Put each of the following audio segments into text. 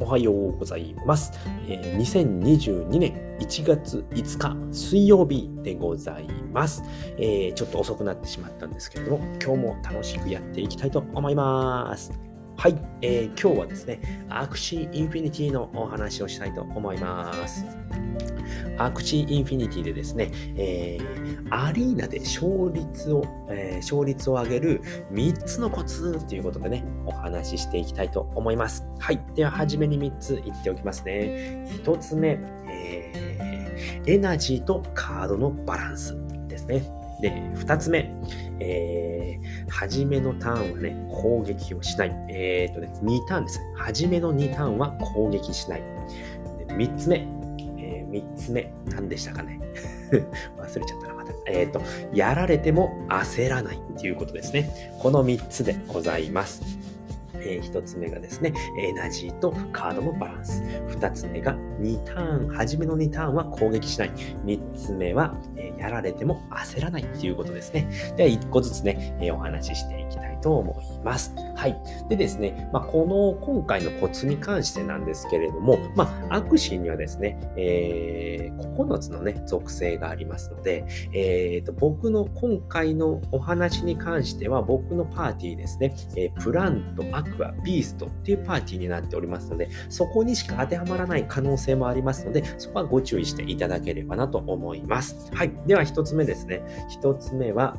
おはようございます。え、2022年1月5日水曜日でございます、え、ちょっと遅くなってしまったんですけれども、今日も楽しくやっていきたいと思います。はい、えー、今日はですね、 Axie Infinity のお話をしたいと思います。 Axie Infinity でですね、えー、アリーナで勝率を、えー、勝率を上げる3つのコツということでね、お話ししていきたいと思います。はい。では、はじめに3つ言っておきますね。1つ目、えー、エナジーとカードのバランスですね。で、2つ目、えー、初めのターンはね、攻撃をしない。えー、っとね、2ターンです。初めの2ターンは攻撃しない。で3つ目、えー、3つ目、何でしたかね。忘れちゃったな、また。えっ、と、やられても焦らないっていうことですね。この3つでございます。えー、1つ目がですね、エナジーとカードのバランス。2つ目が2ターン、初めの2ターンは攻撃しない。3つ目は、え、やられても焦らないっていうことですね。では1個ずつね、え、お話ししてと思います。はい。でですね、まあ、この今回のコツに関してなんですけれども、まあ、アクシーにはですね、えー、9つのね、属性がありますので、えーと、僕の今回のお話に関しては、僕のパーティーですね、えー、プラント、アクア、ビーストっていうパーティーになっておりますので、そこにしか当てはまらない可能性もありますので、そこはご注意していただければなと思います。はい。では、1つ目ですね。1つ目は、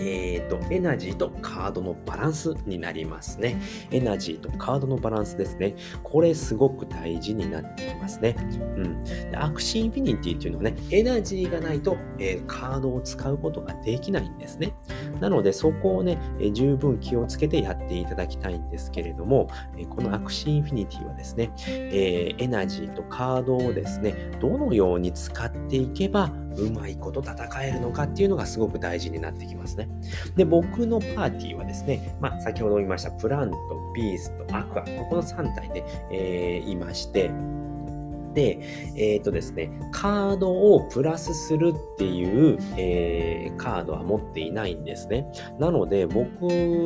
えーと、エナジーとカードのバランスになりますね。エナジーとカードのバランスですね。これすごく大事になってきますね。うん。で Axie Infinity っていうのはね、エナジーがないと、えー、カードを使うことができないんですね。なので、そこをね、えー、十分気をつけてやっていただきたいんですけれども、えー、この Axie Infinity はですね、えエナジーとカードをですね、どのように使っていけば、うまいこと戦えるのかっていうのがすごく大事になってきますね。で、僕のパーティーはですね、まあ、先ほど言いました、プラント、ビースト、アクア、この3体で、えー、いまして、えっ、ー、とですね、カードをプラスするっていう、えー、カードは持っていないんですね。なので、僕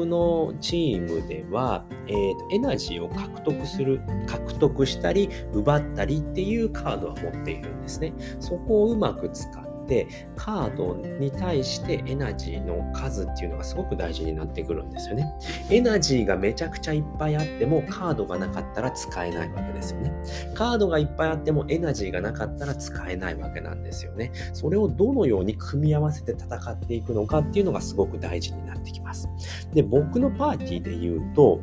のチームでは、えーと、エナジーを獲得する、獲得したり、奪ったりっていうカードは持っているんですね。そこをうまく使って、カードに対してエナジーの数っていうのがすごく大事になってくるんですよね。エナジーがめちゃくちゃいっぱいあってもカードがなかったら使えないわけですよね。カードがいっぱいあってもエナジーがなかったら使えないわけなんですよね。それをどのように組み合わせて戦っていくのかっていうのがすごく大事になってきます。で、僕のパーティーで言うと、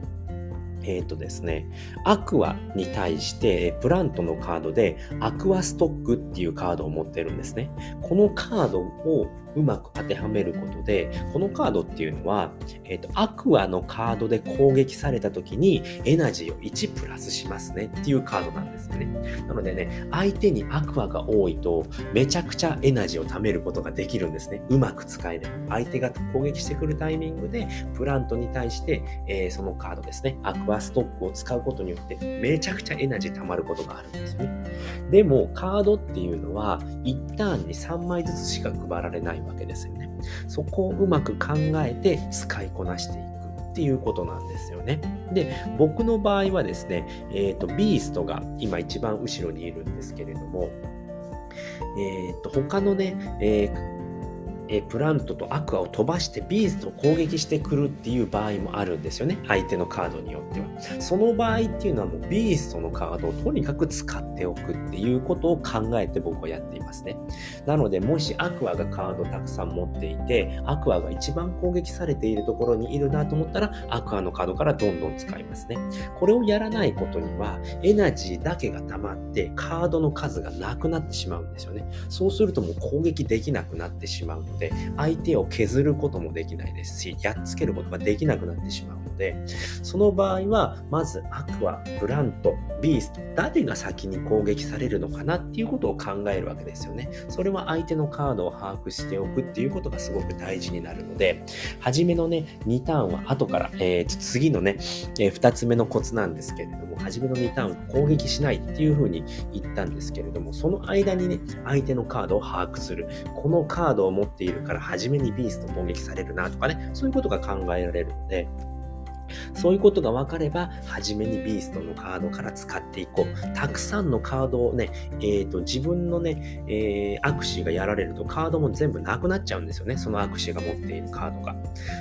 えっ、ー、とですね、アクアに対してプラントのカードでアクアストックっていうカードを持ってるんですね。このカードをうまく当てはめることで、このカードっていうのは、えっ、ー、と、アクアのカードで攻撃された時にエナジーを1プラスしますねっていうカードなんですよね。なのでね、相手にアクアが多いと、めちゃくちゃエナジーを貯めることができるんですね。うまく使えれば。相手が攻撃してくるタイミングで、プラントに対して、えー、そのカードですね、アクアストックを使うことによって、めちゃくちゃエナジー貯まることがあるんですよね。でも、カードっていうのは、1ターンに3枚ずつしか配られないわけですよね。そこをうまく考えて使いこなしていく。っていうことなんですよね。で、僕の場合はですね、えっ、ー、と、ビーストが今一番後ろにいるんですけれども、えっ、ー、と、他のね、えーえプラントとアクアを飛ばしてビーズと攻撃してくるっていう場合もあるんですよね。相手のカードによっては。その場合っていうのはもうビーストのカードをとにかく使っておくっていうことを考えて僕はやっていますね。なので、もしアクアがカードたくさん持っていて、アクアが一番攻撃されているところにいるなと思ったら、アクアのカードからどんどん使いますね。これをやらないことには、エナジーだけが溜まって、カードの数がなくなってしまうんですよね。そうするともう攻撃できなくなってしまうので、で、相手を削ることもできないですし、やっつけることができなくなってしまう。で、その場合は、まずアクア、ブラント、ビースト、誰が先に攻撃されるのかなっていうことを考えるわけですよね。それは相手のカードを把握しておくっていうことがすごく大事になるので、初めのね、2ターンは後から、えー、次のね、えー、2つ目のコツなんですけれども、初めの2ターン攻撃しないっていうふうに言ったんですけれども、その間にね、相手のカードを把握する。このカードを持っているから初めにビースト攻撃されるなとかね、そういうことが考えられるので、そういうことが分かれば、初めにビーストのカードから使っていこう。たくさんのカードをね、えっ、ー、と、自分のね、えー、アクシーがやられるとカードも全部なくなっちゃうんですよね。そのアクシーが持っているカードが。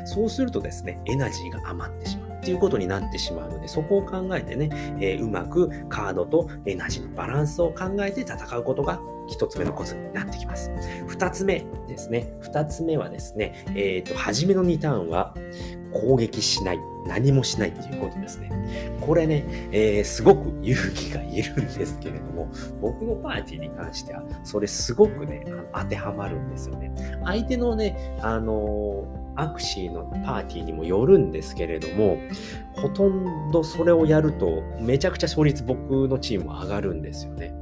そうするとですね、エナジーが余ってしまう。っていうことになってしまうので、そこを考えてね、えー、うまくカードとエナジーのバランスを考えて戦うことが一つ目のコツになってきます。二つ目ですね。二つ目はですね、えっ、ー、と、初めの2ターンは攻撃しない。何もしないっていうことですね。これね、えー、すごく勇気がいるんですけれども、僕のパーティーに関しては、それすごくね、当てはまるんですよね。相手のね、あの、アクシーのパーティーにもよるんですけれども、ほとんどそれをやると、めちゃくちゃ勝率僕のチームは上がるんですよね。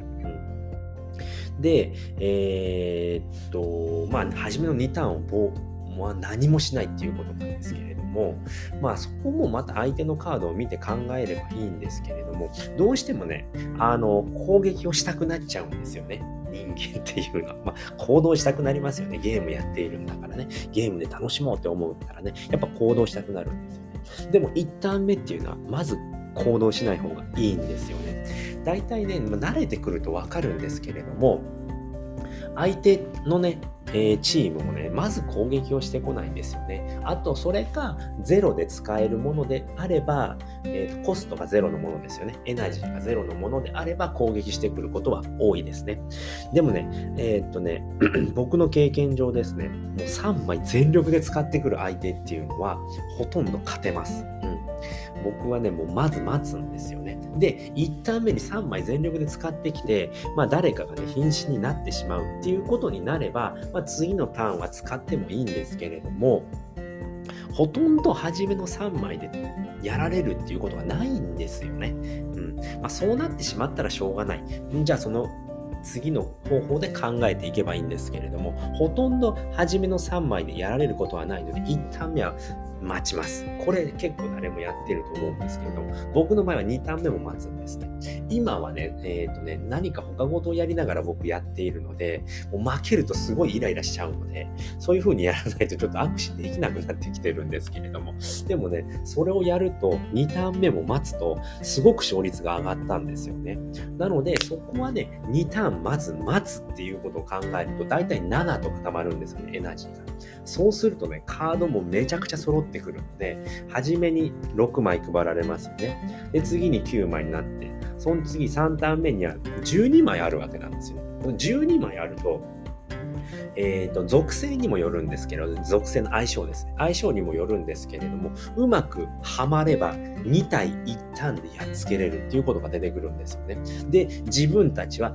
で、えー、っと、まあ、初めの2ターンをまあ、何もしないっていうことなんですけれども、まあそこもまた相手のカードを見て考えればいいんですけれども、どうしてもね、あの、攻撃をしたくなっちゃうんですよね。人間っていうのは、まあ、行動したくなりますよね。ゲームやっているんだからね。ゲームで楽しもうって思ったらね、やっぱ行動したくなるんですよね。でも1ターン目っていうのは、まず行動しない方がいいんですよね。大体ね、慣れてくるとわかるんですけれども、相手のね、えー、チームもね、まず攻撃をしてこないんですよね。あと、それか、ゼロで使えるものであれば、えー、コストがゼロのものですよね。エナジーがゼロのものであれば攻撃してくることは多いですね。でもね、えー、っとね、僕の経験上ですね、もう3枚全力で使ってくる相手っていうのは、ほとんど勝てます。うん僕はね、もうまず待つんですよね。で、1ターン目に3枚全力で使ってきて、まあ誰かがね、瀕死になってしまうっていうことになれば、まあ次のターンは使ってもいいんですけれども、ほとんど初めの3枚でやられるっていうことはないんですよね。うんまあ、そうなってしまったらしょうがない。じゃあその次の方法で考えていけばいいんですけれども、ほとんど初めの3枚でやられることはないので、1ターン目は待ちます。これ結構誰もやってると思うんですけれども、僕の場合は2ターン目も待つんですね。今はね、えっ、ー、とね、何か他事をやりながら僕やっているので、もう負けるとすごいイライラしちゃうので、そういう風にやらないとちょっと握手できなくなってきてるんですけれども、でもね、それをやると2ターン目も待つと、すごく勝率が上がったんですよね。なので、そこはね、2ターンまず待つっていうことを考えると、だいたい7と固まるんですよね、エナジーが。そうするとね、カードもめちゃくちゃ揃っててくるので、初めに6枚配られますよね。で、次に9枚になって、その次3ターン目には12枚あるわけなんですよ。12枚あると、えっ、ー、と、属性にもよるんですけど、属性の相性ですね。相性にもよるんですけれども、うまくはまれば2体1ターンでやっつけれるっていうことが出てくるんですよね。で、自分たちは、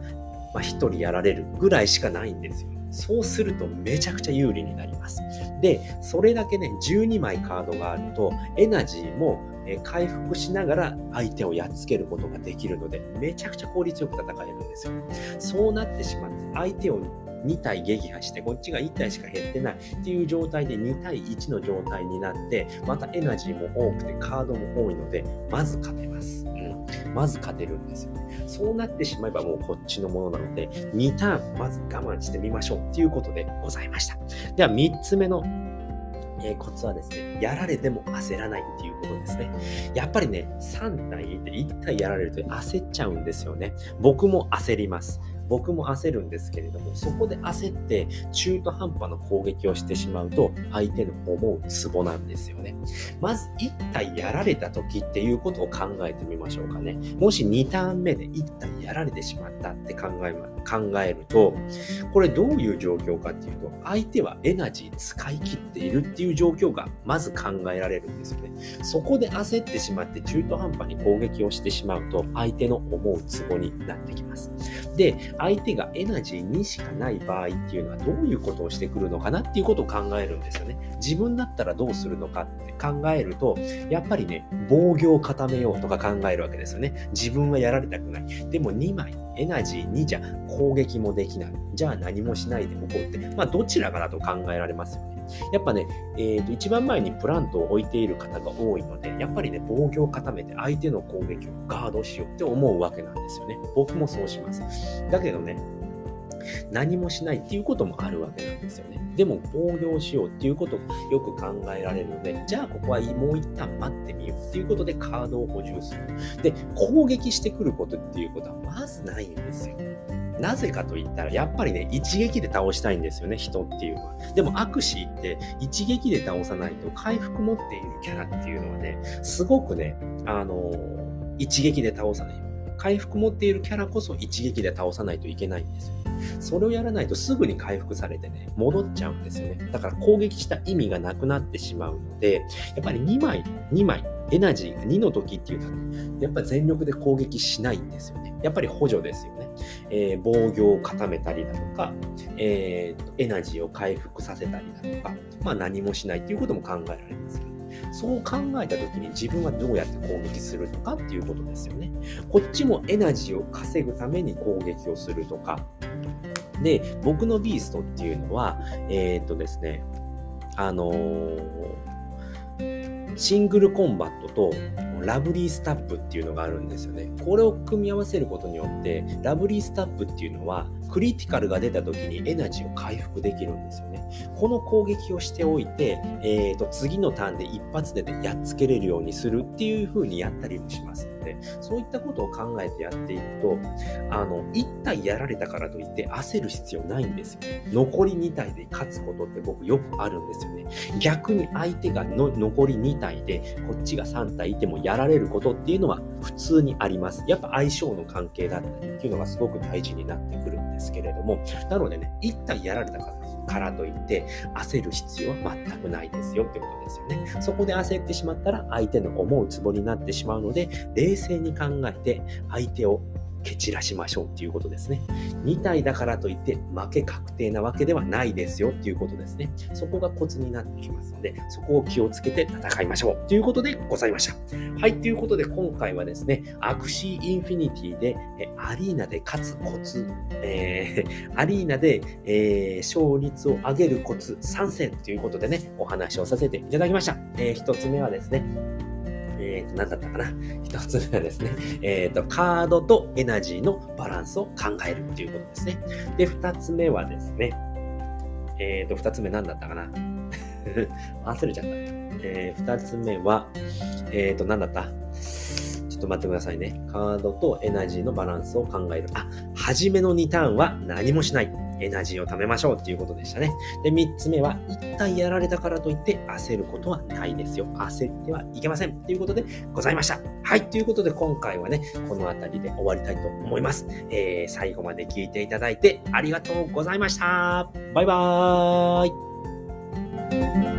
まあ、1人やられるぐらいしかないんですよ。そうするとめちゃくちゃ有利になります。で、それだけね、12枚カードがあると、エナジーも回復しながら相手をやっつけることができるので、めちゃくちゃ効率よく戦えるんですよ。そうなってしまって、相手を2体撃破して、こっちが1体しか減ってないっていう状態で2対1の状態になって、またエナジーも多くてカードも多いので、まず勝てます。まず勝てるんですよね。そうなってしまえばもうこっちのものなので、2ターンまず我慢してみましょうっていうことでございました。では3つ目のえコツはですね、やられても焦らないっていうことですね。やっぱりね、3体いて1体やられると焦っちゃうんですよね。僕も焦ります。僕も焦るんですけれども、そこで焦って中途半端な攻撃をしてしまうと、相手の思うツボなんですよね。まず1体やられた時っていうことを考えてみましょうかね。もし2ターン目で1体やられてしまったって考え考えると、これどういう状況かっていうと、相手はエナジー使い切っているっていう状況がまず考えられるんですよね。そこで焦ってしまって中途半端に攻撃をしてしまうと、相手の思うツボになってきます。で、相手がエナジー2しかない場合っていうのはどういうことをしてくるのかなっていうことを考えるんですよね。自分だったらどうするのかって考えると、やっぱりね、防御を固めようとか考えるわけですよね。自分はやられたくない。でも2枚、エナジー2じゃ攻撃もできない。じゃあ何もしないでおこうって、まあどちらかなと考えられますよね。やっぱね、えー、と一番前にプラントを置いている方が多いので、やっぱりね、防御を固めて相手の攻撃をガードしようって思うわけなんですよね。僕もそうします。だけどね、何もしないっていうこともあるわけなんですよね。でも防御しようっていうことがよく考えられるので、じゃあここはもう一旦待ってみようっていうことでカードを補充する。で、攻撃してくることっていうことはまずないんですよ。なぜかと言ったら、やっぱりね、一撃で倒したいんですよね、人っていうのは。でも、アクシーって一撃で倒さないと、回復持っているキャラっていうのはね、すごくね、あのー、一撃で倒さない。回復持っているキャラこそ一撃で倒さないといけないんですよ。それをやらないとすぐに回復されてね、戻っちゃうんですよね。だから攻撃した意味がなくなってしまうので、やっぱり2枚、2枚、エナジーが2の時っていうのはね、やっぱ全力で攻撃しないんですよね。やっぱり補助ですよね。えー、防御を固めたりだとか、えー、エナジーを回復させたりだとか、まあ何もしないっていうことも考えられますけど、そう考えた時に自分はどうやって攻撃するのかっていうことですよね。こっちもエナジーを稼ぐために攻撃をするとか。で、僕のビーストっていうのは、えー、っとですね、あのーシングルコンバットとラブリースタップっていうのがあるんですよね。これを組み合わせることによって、ラブリースタップっていうのは、クリティカルが出た時にエナジーを回復できるんですよね。この攻撃をしておいて、えーと、次のターンで一発で、ね、やっつけれるようにするっていう風にやったりもしますので、そういったことを考えてやっていくと、あの、1体やられたからといって焦る必要ないんですよ。残り2体で勝つことって僕よくあるんですよね。逆に相手がの残り2体で、こっちが3体いてもやられることっていうのは普通にあります。やっぱ相性の関係だったりっていうのがすごく大事になってくるんでですけれども、なのでね、1体やられたからからといって焦る必要は全くないですよってことですよね。そこで焦ってしまったら相手の思うツボになってしまうので冷静に考えて相手を蹴散らしましょうっていうことですね。2体だからといって負け確定なわけではないですよっていうことですね。そこがコツになってきますので、そこを気をつけて戦いましょうということでございました。はい、ということで今回はですね、 Axie Infinity でアリーナで勝つコツ、えー、アリーナで、えー、勝率を上げるコツ3選ということでね、お話をさせていただきました。えー、1つ目はですね、えー、と、何だったかな？一つ目はですね、えっ、ー、と、カードとエナジーのバランスを考えるっていうことですね。で、二つ目はですね、えっ、ー、と、二つ目何だったかな？忘れちゃった。えー、二つ目は、えっ、ー、と、何だった？と待ってくださいね。カードとエナジーのバランスを考える。あ、初めの2ターンは何もしない。エナジーを貯めましょうっていうことでしたね。で、3つ目は、一旦やられたからといって焦ることはないですよ。焦ってはいけません。ということでございました。はい、ということで今回はね、この辺りで終わりたいと思います。えー、最後まで聞いていただいてありがとうございました。バイバーイ。